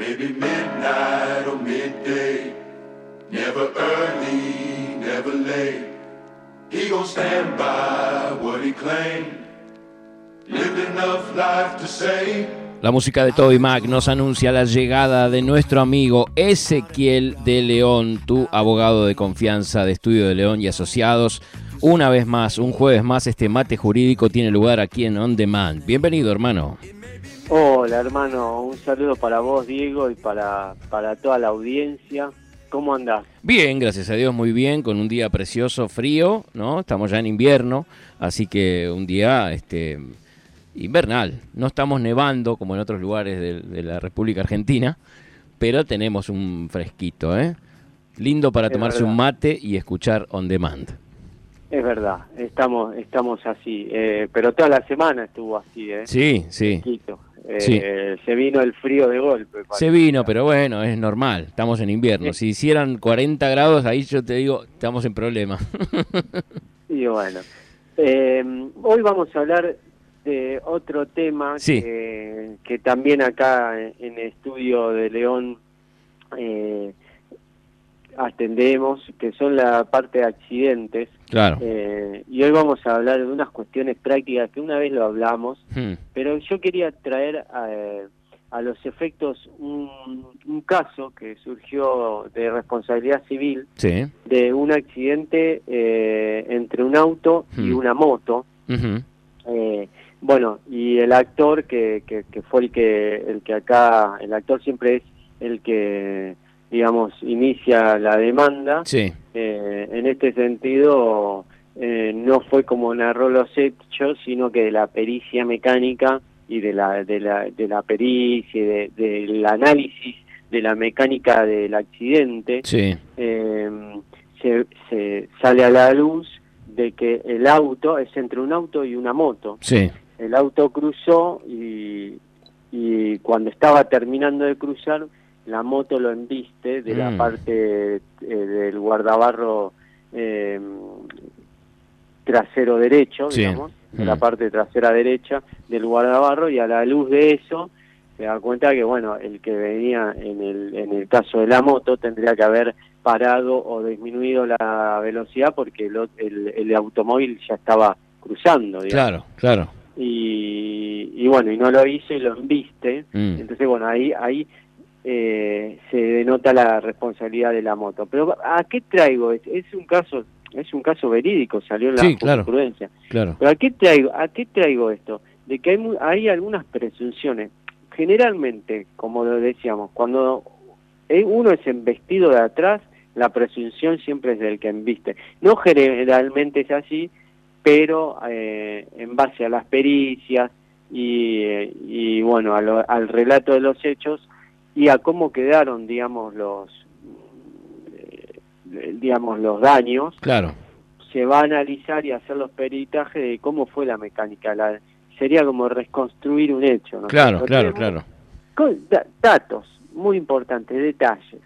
Maybe midnight or midday. Never early, never late. He gon' stand by what he claimed. La música de Toby Mac nos anuncia la llegada de nuestro amigo Ezequiel de León, tu abogado de confianza de Estudio de León y Asociados. Una vez más, un jueves más, este mate jurídico tiene lugar aquí en On Demand. Bienvenido, hermano. Hola, hermano. Un saludo para vos, Diego, y para, para toda la audiencia. ¿Cómo andás? Bien, gracias a Dios, muy bien, con un día precioso, frío, ¿no? Estamos ya en invierno, así que un día este, invernal. No estamos nevando como en otros lugares de, de la República Argentina, pero tenemos un fresquito, ¿eh? Lindo para Es tomarse verdad. un mate y escuchar on demand. Es verdad, estamos estamos así. eh, pero toda la semana estuvo así, ¿eh? Sí, sí. Eh, Sí. Se vino el frío de golpe. Se vino, pero bueno, es normal, estamos en invierno. Si hicieran 40 grados, ahí yo te digo, estamos en problema. Y bueno. Eh, hoy vamos a hablar de otro tema Sí. que, que también acá en, en el estudio de León eh, atendemos, que son la parte de accidentes. Claro. Eh, y hoy vamos a hablar de unas cuestiones prácticas que una vez lo hablamos, Hmm, pero yo quería traer eh, a los efectos un, un caso que surgió de responsabilidad civil Sí. de un accidente eh, entre un auto y Hmm. una moto. Eh, bueno, y el actor que, que, que fue el que el que acá, el actor siempre es el que, digamos, inicia la demanda. Sí. Eh, en este sentido, eh, no fue como narró los hechos, sino que de la pericia mecánica y de la, de la, de la pericia y de- del análisis de la mecánica del accidente, Sí. eh, se, se sale a la luz de que el auto es entre un auto y una moto. Sí. El auto cruzó y, y cuando estaba terminando de cruzar, la moto lo embiste de la Mm. parte eh, del guardabarro eh, trasero derecho, Sí. digamos, de Mm. la parte trasera derecha del guardabarro y a la luz de eso se da cuenta que, bueno, el que venía en el, en el caso de la moto tendría que haber parado o disminuido la velocidad porque el, el, el automóvil ya estaba cruzando, digamos Claro, claro. y, y bueno, y no lo hizo y lo embiste. Mm. Entonces, bueno, ahí ahí eh, se denota la responsabilidad de la moto. Pero ¿a qué traigo? Es, es un caso es un caso verídico, salió en la Sí, jurisprudencia. Claro. Pero ¿a qué traigo? ¿A qué traigo esto? De que hay hay algunas presunciones. Generalmente, como lo decíamos, cuando uno es embestido de atrás, la presunción siempre es del que embiste. No generalmente es así, pero eh, en base a las pericias y, eh, y bueno, a lo- al relato de los hechos y a cómo quedaron, digamos, los eh, digamos los daños, Claro. se va a analizar y hacer los peritajes de cómo fue la mecánica. La, sería como reconstruir un hecho. ¿no? Claro, claro, claro. con- da- datos muy importantes, detalles.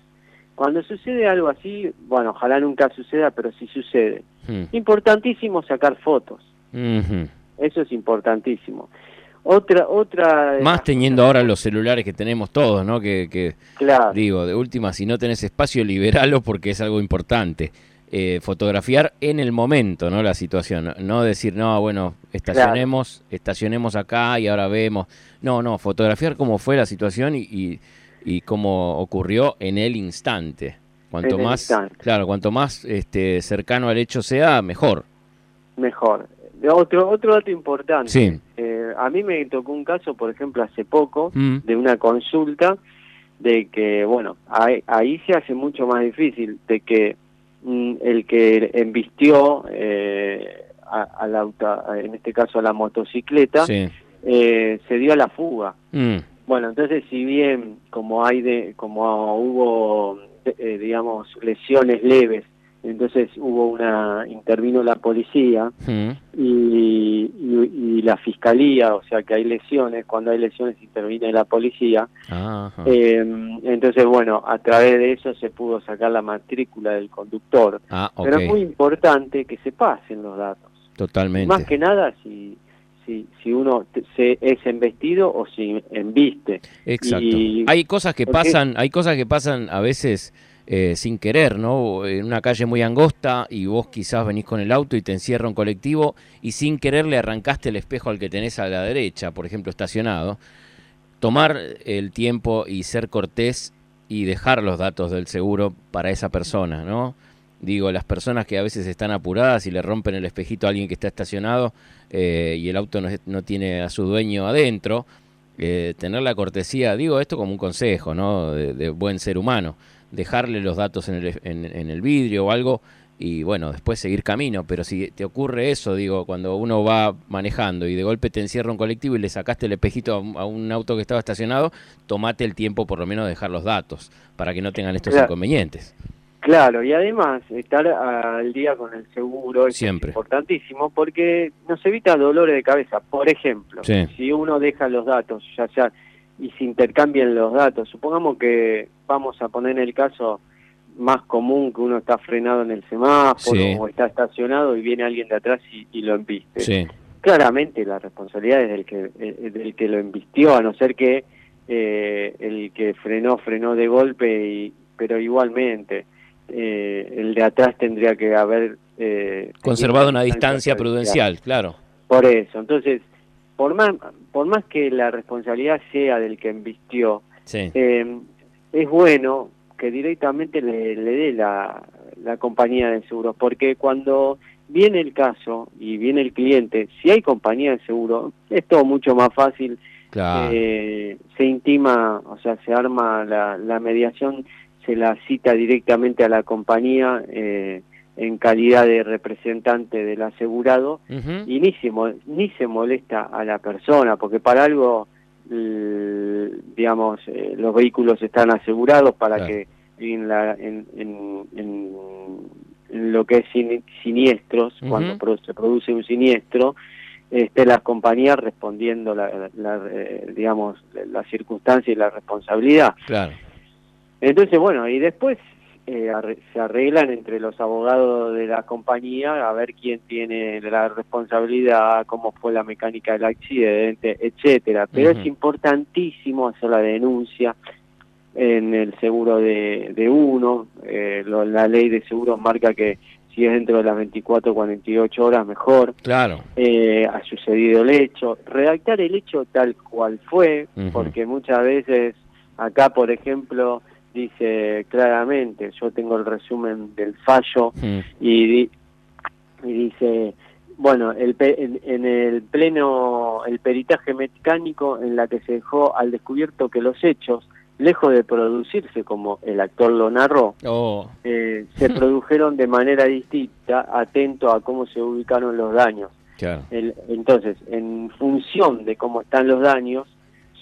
Cuando sucede algo así, bueno, ojalá nunca suceda, pero si sucede, Mm. importantísimo sacar fotos. Eso es importantísimo. Otra, otra. Más las teniendo ahora los celulares que tenemos todos, ¿no? Que, que Claro. digo, de última, si no tenés espacio, liberalo porque es algo importante. Eh, fotografiar en el momento, ¿no? La situación. No- decir, no, bueno, estacionemos, estacionemos acá y ahora vemos. No, no, fotografiar cómo fue la situación y, y, y cómo ocurrió en el instante. Cuanto En más, instante. claro, cuanto más este, cercano al hecho sea, mejor. Mejor. Otro, otro dato importante. Sí. Eh, a mí me tocó un caso, por ejemplo, hace poco, Mm. de una consulta de que, bueno, ahí, ahí se hace mucho más difícil, de que mm, el que embistió eh, a, a la auto- en este caso a la motocicleta, Sí. eh, se dio a la fuga. Mm. Bueno, entonces si bien como hay de, como hubo eh, digamos lesiones leves, entonces hubo una intervino la policía Mm. y, y, y la fiscalía, o sea que hay lesiones, cuando hay lesiones interviene la policía. Eh, entonces bueno, a través de eso se pudo sacar la matrícula del conductor. ah. Pero es muy importante que se pasen los datos. Totalmente. Más que nada si si, si uno se es embestido o si embiste. Exacto. hay cosas que pasan, hay cosas que pasan a veces eh, sin querer, ¿no? En una calle muy angosta y vos quizás venís con el auto y te encierra un colectivo y sin querer le arrancaste el espejo al que tenés a la derecha, por ejemplo, estacionado. Tomar el tiempo y ser cortés y dejar los datos del seguro para esa persona, ¿no? Digo, las personas que a veces están apuradas y le rompen el espejito a alguien que está estacionado eh, y el auto no, tiene a su dueño adentro, eh, tener la cortesía, digo esto como un consejo, ¿no? De, buen ser humano, dejarle los datos en el, en, el vidrio o algo y bueno, después seguir camino, pero si te ocurre eso, digo, cuando uno va manejando y de golpe te encierra un colectivo y le sacaste el espejito a un, auto que estaba estacionado, tomate el tiempo por lo menos de dejar los datos para que no tengan estos inconvenientes. Claro, y además estar al día con el seguro es importantísimo porque nos evita dolores de cabeza. Por ejemplo, si uno deja los datos, ya sea, y se intercambian los datos, supongamos que vamos a poner el caso más común que uno está frenado en el semáforo o está estacionado y viene alguien de atrás y, lo embiste. Claramente la responsabilidad es del que, eh, del que lo embistió, a no ser que eh, el que frenó, frenó de golpe, y, pero igualmente eh, el de atrás tendría que haber... Eh, Conservado una distancia prudencial, claro. Por eso, entonces, por más, por más que la responsabilidad sea del que embistió, eh, es bueno que directamente le, dé la, la compañía de seguros, porque cuando viene el caso y viene el cliente, si hay compañía de seguro, es todo mucho más fácil. se intima, o sea, se arma la, la mediación se la cita directamente a la compañía eh, en calidad de representante del asegurado y ni se, ni se molesta a la persona, porque para algo, digamos, eh, los vehículos están asegurados para que en, la, en, en, lo que es siniestros, cuando se produce un siniestro, esté la compañía respondiendo, la, la eh, digamos, la circunstancia y la responsabilidad. Claro. Entonces, bueno, y después eh, se arreglan entre los abogados de la compañía a ver quién tiene la responsabilidad, cómo fue la mecánica del accidente, etcétera. Pero es importantísimo hacer la denuncia en el seguro de, de uno. Eh, la ley de seguros marca que si es dentro de las 24 o 48 horas, mejor. Claro. Eh, ha sucedido el hecho. Redactar el hecho tal cual fue, porque muchas veces acá, por ejemplo, dice claramente, yo tengo el resumen del fallo mm. y, y dice, bueno, el, en, el pleno, el peritaje mecánico en la que se dejó al descubierto que los hechos, lejos de producirse como el actor lo narró, oh. eh, se produjeron de manera distinta, atento a cómo se ubicaron los daños. entonces, en función de cómo están los daños,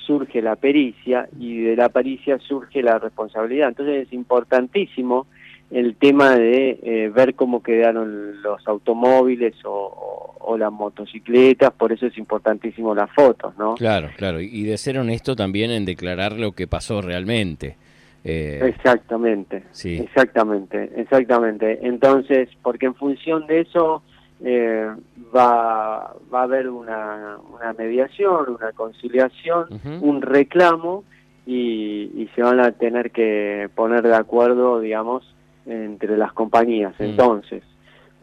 surge la pericia y de la pericia surge la responsabilidad. Entonces es importantísimo el tema de eh, ver cómo quedaron los automóviles o, las motocicletas, por eso es importantísimo las fotos, ¿no? Claro, claro, y de ser honesto también en declarar lo que pasó realmente. Eh, exactamente, sí. exactamente, exactamente. Entonces, porque en función de eso eh, va, va a haber una, una mediación, una conciliación, un reclamo y, se van a tener que poner de acuerdo, digamos, entre las compañías. Mm. Entonces,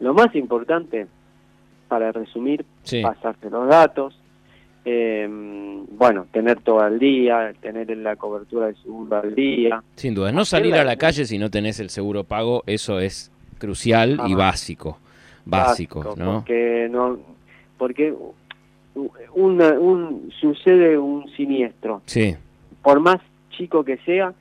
lo más importante, para resumir, pasarse los datos, eh, bueno, tener todo al día, tener la cobertura de seguro al día. Sin duda, no salir a la calle si no tenés el seguro pago, eso es crucial y básico básicos, ¿no? Porque, no, porque un, sucede un siniestro. Sí. Por más chico que sea,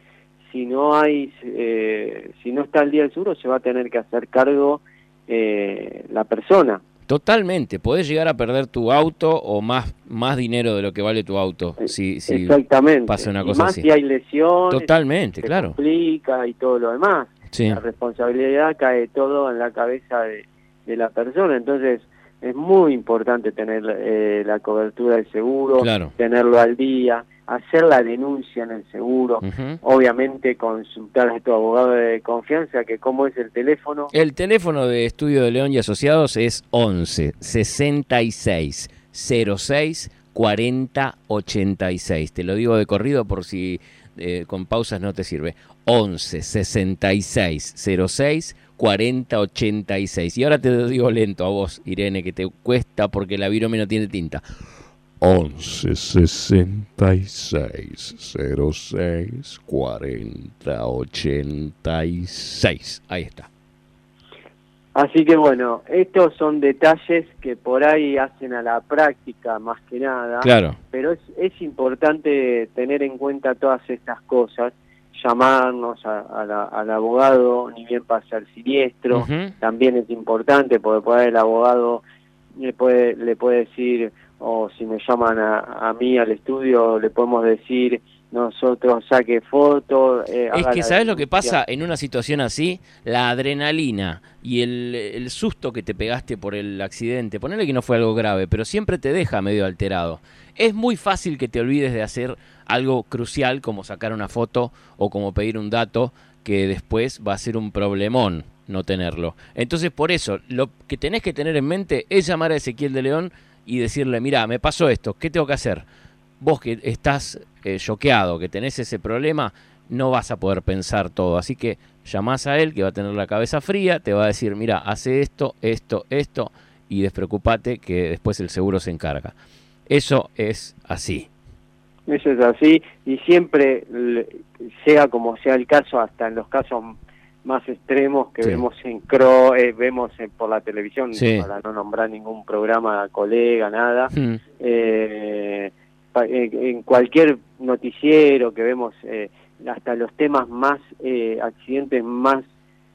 si no hay, eh, si no está el día del seguro, se va a tener que hacer cargo eh, la persona. Totalmente, podés llegar a perder tu auto o más más dinero de lo que vale tu auto eh, si, si Exactamente. pasa una cosa más si hay lesiones, Totalmente, claro. complica y todo lo demás. La responsabilidad cae todo en la cabeza de, de la persona. Entonces es muy importante tener eh, la cobertura del seguro, tenerlo al día, hacer la denuncia en el seguro, obviamente consultar a tu abogado de confianza, que cómo es el teléfono. El teléfono de Estudio de León y Asociados es 11 66 06 40 86. Te lo digo de corrido por si eh, con pausas no te sirve. 11 66 06 40 86. Y ahora te lo digo lento a vos, Irene, que te cuesta porque la virome no tiene tinta. 11 66 06 40 86. Ahí está. Así que bueno, estos son detalles que por ahí hacen a la práctica más que nada. Claro. Pero es, es importante tener en cuenta todas estas cosas, llamarnos al abogado, ni bien pasa el siniestro, también es importante porque por ahí el abogado le puede, le puede decir, o si me llaman a, a mí al estudio, le podemos decir nosotros saque fotos. Eh, es que, ¿sabes lo que pasa en una situación así? La adrenalina y el, el, susto que te pegaste por el accidente, ponele que no fue algo grave, pero siempre te deja medio alterado. Es muy fácil que te olvides de hacer algo crucial como sacar una foto o como pedir un dato que después va a ser un problemón no tenerlo. Entonces, por eso, lo que tenés que tener en mente es llamar a Ezequiel de León y decirle, mira, me pasó esto, ¿qué tengo que hacer? Vos que estás eh, choqueado, que tenés ese problema, no vas a poder pensar todo. Así que llamás a él, que va a tener la cabeza fría, te va a decir, mira, hace esto, esto, esto, y despreocupate que después el seguro se encarga. Eso es así. Eso es así, y siempre, sea como sea el caso, hasta en los casos más extremos que vemos en CRO, eh, vemos por la televisión, para no nombrar ningún programa, colega, nada, hmm. eh, en cualquier noticiero que vemos eh, hasta los temas más eh, accidentes más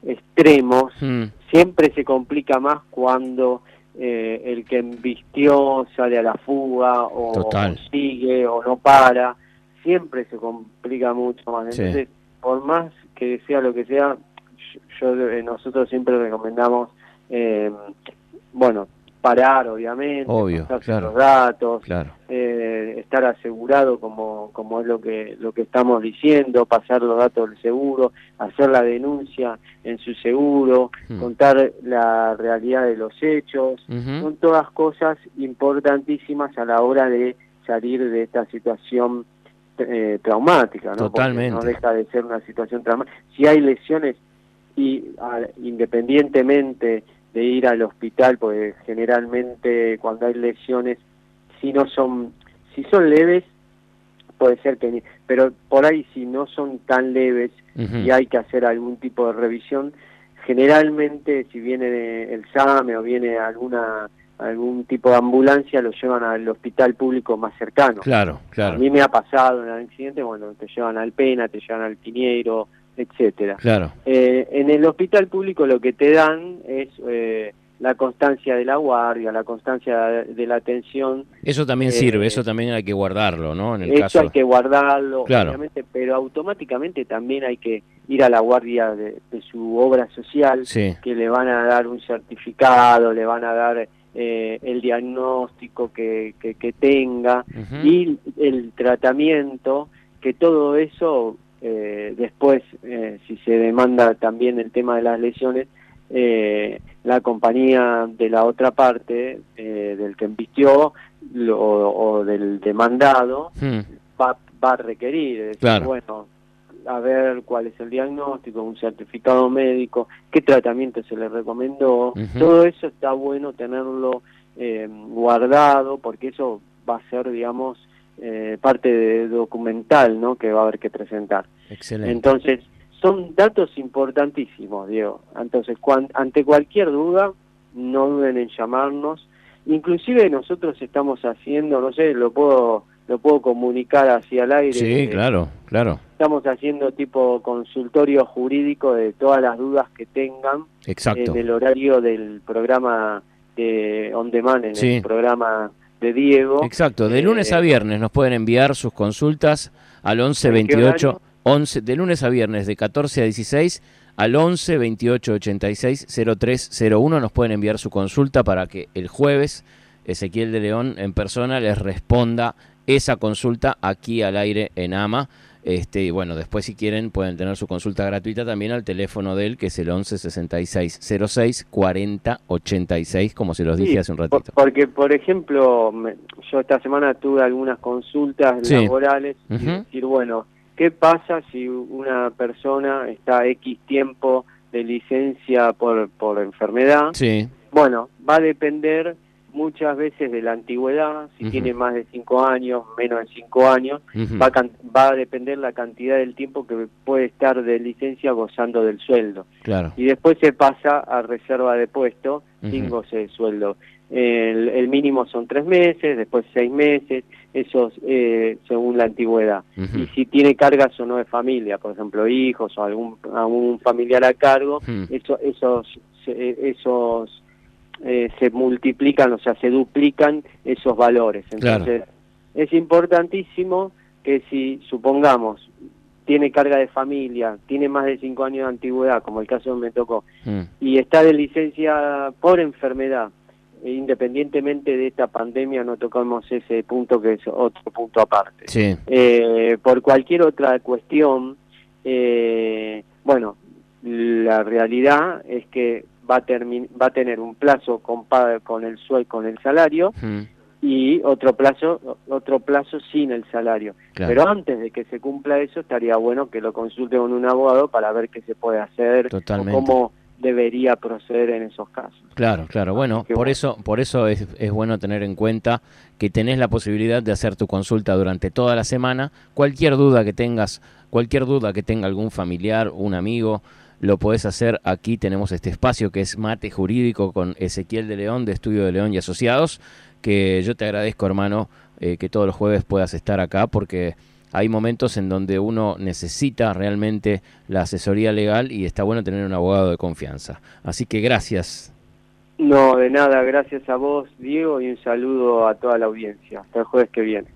extremos hmm. siempre se complica más cuando eh, el que embistió sale a la fuga o, sigue o no para. Siempre se complica mucho más. Entonces por más que sea lo que sea yo, nosotros siempre recomendamos bueno parar, obviamente, Obvio, los datos, eh, estar asegurado como, como es lo que, lo que estamos diciendo, pasar los datos del seguro, hacer la denuncia en su seguro, hmm. contar la realidad de los hechos, son todas cosas importantísimas a la hora de salir de esta situación eh, traumática, ¿no? Totalmente. no deja de ser una situación traumática. Si hay lesiones y independientemente de ir al hospital, porque generalmente cuando hay lesiones, si no son, si son leves, puede ser que, pero por ahí si no son tan leves y hay que hacer algún tipo de revisión, generalmente si viene el SAME o viene alguna algún tipo de ambulancia lo llevan al hospital público más cercano. Claro, claro. A mí me ha pasado en el accidente, bueno, te llevan al Pena, te llevan al Piñero, etcétera. Claro. Eh, en el hospital público lo que te dan es eh, la constancia de la guardia, la constancia de la atención. Eso también eh, sirve, eso también hay que guardarlo, ¿no? En el eso hay que guardarlo, obviamente, pero automáticamente también hay que ir a la guardia de, su obra social, que le van a dar un certificado, le van a dar el diagnóstico que, que, tenga y el tratamiento, que todo eso eh, después, eh, si se demanda también el tema de las lesiones, eh, la compañía de la otra parte, del que embistió o del demandado, hmm. va, a requerir, bueno, a ver cuál es el diagnóstico, un certificado médico, qué tratamiento se le recomendó, todo eso está bueno tenerlo guardado porque eso va a ser, digamos, eh, parte de documental ¿no? que va a haber que presentar. Excelente. Entonces, son datos importantísimos, Diego. Entonces, ante cualquier duda, no duden en llamarnos. Inclusive nosotros estamos haciendo, no sé, lo puedo lo puedo comunicar hacia el aire. Sí, eh, claro, claro. Estamos haciendo tipo consultorio jurídico de todas las dudas que tengan Exacto. en el horario del programa de On Demand, en el programa de Diego. Exacto, de lunes a eh, viernes nos pueden enviar sus consultas al 11 28 11 de lunes a viernes de 14 a 16 al 11 28 86 0301 nos pueden enviar su consulta para que el jueves Ezequiel de León en persona les responda esa consulta aquí al aire en AMA. Este, y bueno, después si quieren pueden tener su consulta gratuita también al teléfono de él, que es el 11 66 06 40 86, como se los dije hace un ratito. Porque, por ejemplo, yo esta semana tuve algunas consultas laborales y decir, bueno, ¿qué pasa si una persona está X tiempo de licencia por, por enfermedad? Sí. Bueno, va a depender muchas veces de la antigüedad, si tiene más de cinco años, menos de cinco años, va, a va, a depender la cantidad del tiempo que puede estar de licencia gozando del sueldo. Claro. Y después se pasa a reserva de puesto sin goce de sueldo. El, mínimo son tres meses, después seis meses, esos eh, según la antigüedad. Y si tiene cargas o no de familia, por ejemplo, hijos o algún, algún familiar a cargo, eso, esos, esos eh, se multiplican, o sea, se duplican esos valores. Entonces, es importantísimo que si, supongamos, tiene carga de familia, tiene más de cinco años de antigüedad, como el caso me tocó, mm. y está de licencia por enfermedad, e independientemente de esta pandemia, no tocamos ese punto que es otro punto aparte. Eh, por cualquier otra cuestión, eh, bueno, la realidad es que va a, va a tener un plazo con, con el sueldo, con el salario y otro plazo otro plazo sin el salario. Pero antes de que se cumpla eso estaría bueno que lo consulte con un abogado para ver qué se puede hacer o cómo debería proceder en esos casos. Claro, claro. Bueno, por eso por eso es, es bueno tener en cuenta que tenés la posibilidad de hacer tu consulta durante toda la semana. Cualquier duda que tengas, cualquier duda que tenga algún familiar, un amigo, lo podés hacer aquí. Tenemos este espacio que es Mate Jurídico con Ezequiel de León, de Estudio de León y Asociados, que yo te agradezco, hermano, eh, que todos los jueves puedas estar acá porque hay momentos en donde uno necesita realmente la asesoría legal y está bueno tener un abogado de confianza. Así que gracias. No, de nada, gracias a vos, Diego, y un saludo a toda la audiencia. Hasta el jueves que viene.